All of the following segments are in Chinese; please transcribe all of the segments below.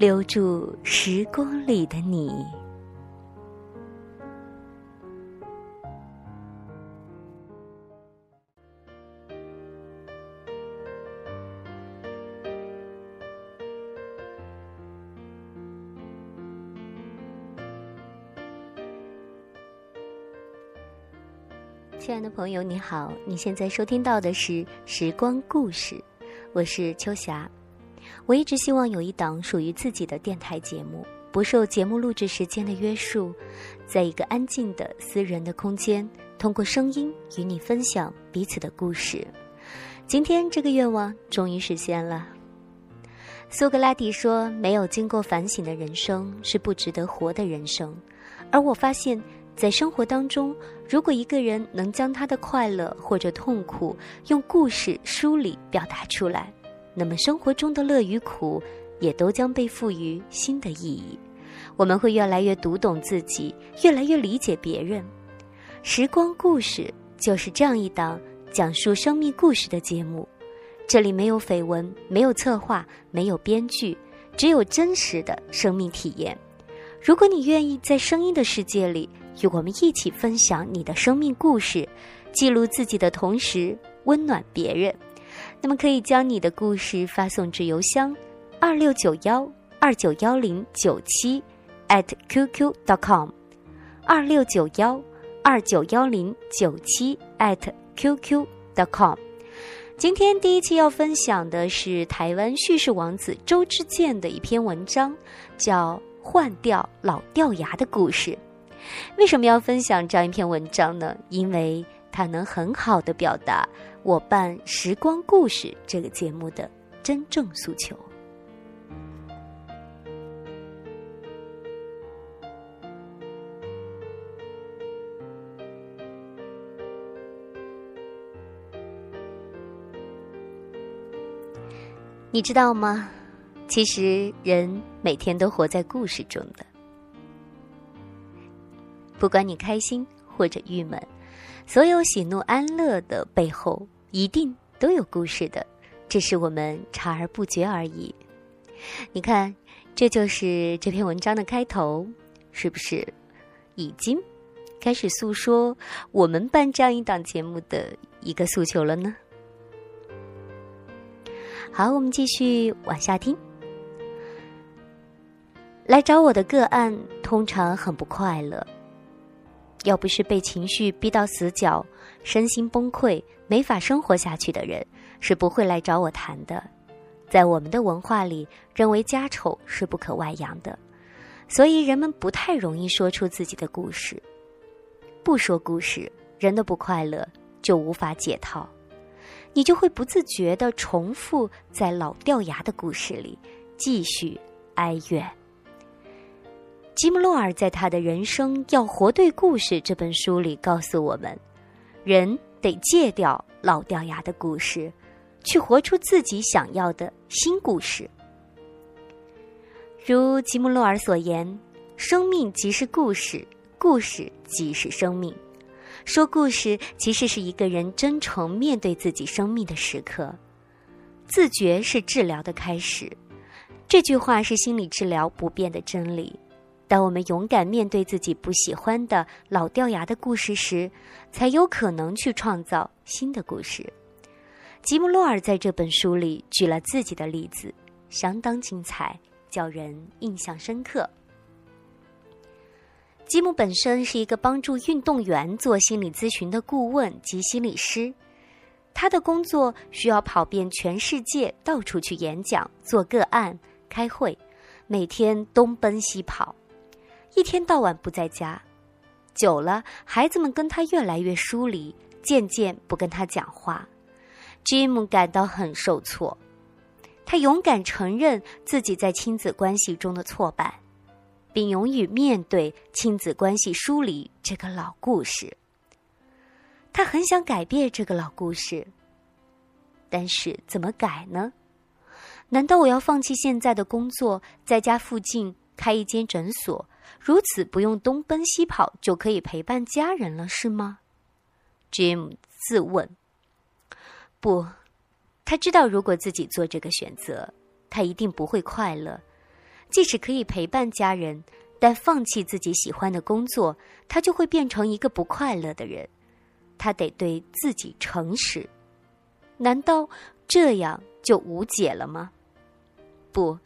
留住时光里的你。亲爱的朋友，你好！你现在收听到的是《时光故事》，我是秋霞。我一直希望有一档属于自己的电台节目，不受节目录制时间的约束，在一个安静的私人的空间，通过声音与你分享彼此的故事。今天这个愿望终于实现了。苏格拉底说：“没有经过反省的人生是不值得活的人生。”而我发现。在生活当中，如果一个人能将他的快乐或者痛苦用故事梳理表达出来，那么生活中的乐与苦也都将被赋予新的意义。我们会越来越读懂自己，越来越理解别人。时光故事就是这样一档讲述生命故事的节目，这里没有绯闻，没有策划，没有编剧，只有真实的生命体验。如果你愿意在声音的世界里。与我们一起分享你的生命故事，记录自己的同时温暖别人。那么可以将你的故事发送至邮箱二六九幺二九幺零九七 at qq dot com 二六九幺二九幺零九七 at qq dot com。今天第一期要分享的是台湾叙事王子周之健的一篇文章，叫《换掉老掉牙的故事》。为什么要分享这样一篇文章呢？因为它能很好的表达我办《时光故事》这个节目的真正诉求。你知道吗？其实人每天都活在故事中的。不管你开心或者郁闷，所有喜怒哀乐的背后一定都有故事的，只是我们察而不觉而已。你看，这就是这篇文章的开头，是不是已经开始诉说我们办这样一档节目的一个诉求了呢？好，我们继续往下听。来找我的个案通常很不快乐。要不是被情绪逼到死角，身心崩溃，没法生活下去的人，是不会来找我谈的。在我们的文化里，认为家丑是不可外扬的，所以人们不太容易说出自己的故事。不说故事，人的不快乐就无法解套，你就会不自觉地重复在老掉牙的故事里，继续哀怨。吉姆·洛尔在他的人生要活对故事这本书里告诉我们：人得戒掉老掉牙的故事，去活出自己想要的新故事。如吉姆·洛尔所言：“生命即是故事，故事即是生命。说故事其实是一个人真诚面对自己生命的时刻。自觉是治疗的开始。”这句话是心理治疗不变的真理。当我们勇敢面对自己不喜欢的老掉牙的故事时，才有可能去创造新的故事。吉姆·洛尔在这本书里举了自己的例子，相当精彩，叫人印象深刻。吉姆本身是一个帮助运动员做心理咨询的顾问及心理师，他的工作需要跑遍全世界，到处去演讲、做个案、开会，每天东奔西跑。一天到晚不在家，久了，孩子们跟他越来越疏离，渐渐不跟他讲话。Jim 感到很受挫，他勇敢承认自己在亲子关系中的挫败。并勇于面对亲子关系疏离这个老故事。他很想改变这个老故事，但是怎么改呢？难道我要放弃现在的工作，在家附近开一间诊所，如此不用东奔西跑就可以陪伴家人了，是吗？Jim 自问。不，他知道如果自己做这个选择，他一定不会快乐。即使可以陪伴家人，但放弃自己喜欢的工作，他就会变成一个不快乐的人。他得对自己诚实。难道这样就无解了吗？不，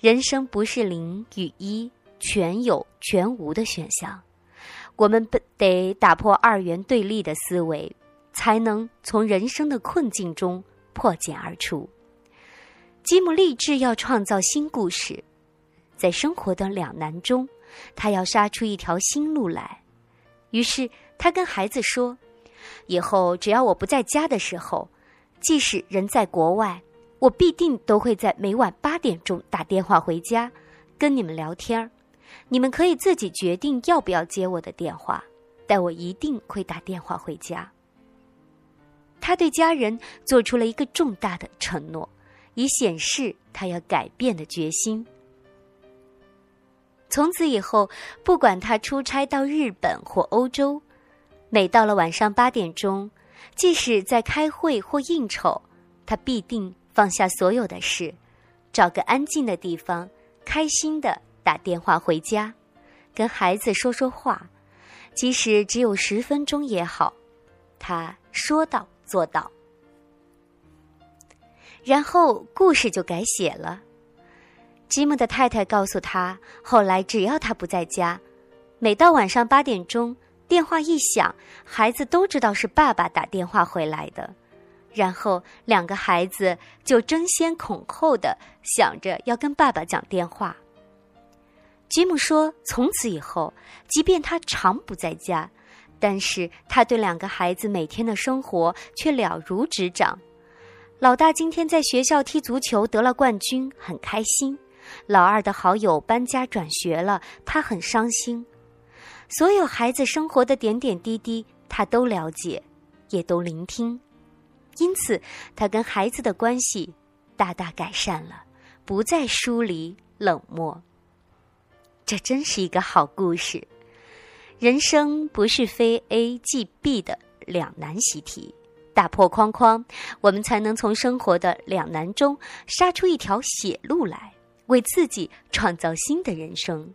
人生不是零与一、全有全无的选项。我们得打破二元对立的思维，才能从人生的困境中破茧而出。吉姆立志要创造新故事。在生活的两难中，他要杀出一条新路来。于是他跟孩子说：“以后只要我不在家的时候，即使人在国外，我必定都会在每晚八点钟打电话回家，跟你们聊天儿。你们可以自己决定要不要接我的电话，但我一定会打电话回家。”他对家人做出了一个重大的承诺，以显示他要改变的决心。从此以后，不管他出差到日本或欧洲，每到了晚上八点钟，即使在开会或应酬，他必定放下所有的事，找个安静的地方，开心的打电话回家，跟孩子说说话，即使只有十分钟也好。他说到做到，然后故事就改写了。吉姆的太太告诉他，后来只要他不在家，每到晚上八点钟，电话一响，孩子都知道是爸爸打电话回来的，然后两个孩子就争先恐后的想着要跟爸爸讲电话。吉姆说：“从此以后，即便他常不在家，但是他对两个孩子每天的生活却了如指掌。老大今天在学校踢足球得了冠军，很开心。”老二的好友搬家转学了，他很伤心。所有孩子生活的点点滴滴，他都了解，也都聆听。因此，他跟孩子的关系大大改善了，不再疏离冷漠。这真是一个好故事。人生不是非 A 即 B 的两难习题，打破框框，我们才能从生活的两难中杀出一条血路来。为自己创造新的人生，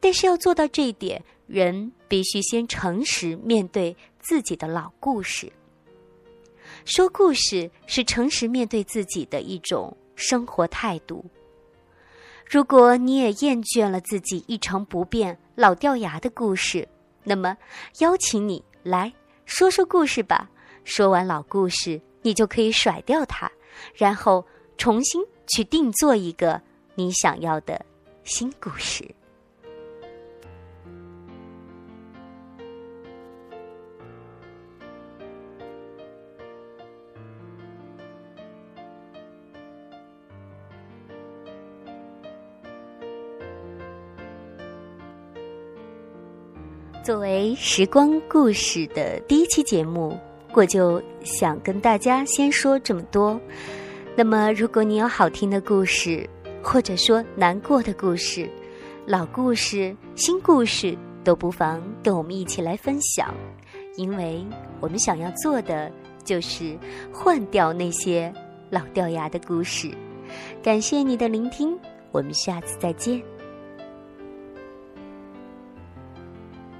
但是要做到这一点，人必须先诚实面对自己的老故事。说故事是诚实面对自己的一种生活态度。如果你也厌倦了自己一成不变、老掉牙的故事，那么邀请你来说说故事吧。说完老故事，你就可以甩掉它，然后重新去定做一个。你想要的新故事。作为时光故事的第一期节目，我就想跟大家先说这么多。那么，如果你有好听的故事，或者说难过的故事、老故事、新故事，都不妨跟我们一起来分享，因为我们想要做的就是换掉那些老掉牙的故事。感谢你的聆听，我们下次再见。